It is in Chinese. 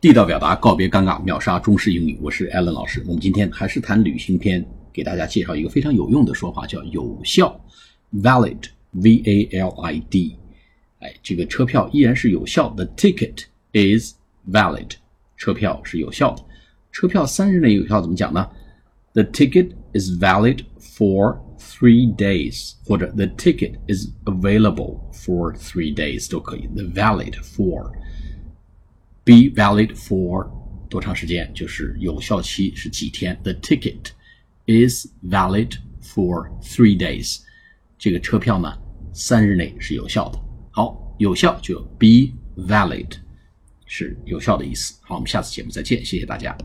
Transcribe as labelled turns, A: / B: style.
A: 地道表达，告别尴尬，秒杀中式英语。我是 Allen 老师。我们今天还是谈旅行篇，给大家介绍一个非常有用的说法，叫有效 （valid），v a l i d。哎，这个车票依然是有效。The ticket is valid。车票是有效的。车票三日内有效怎么讲呢？The ticket is valid for three days，或者 The ticket is available for three days 都可以。The valid for。Be valid for 多长时间？就是有效期是几天？The ticket is valid for three days。这个车票呢，三日内是有效的。好，有效就 be valid，是有效的意思。好，我们下次节目再见，谢谢大家。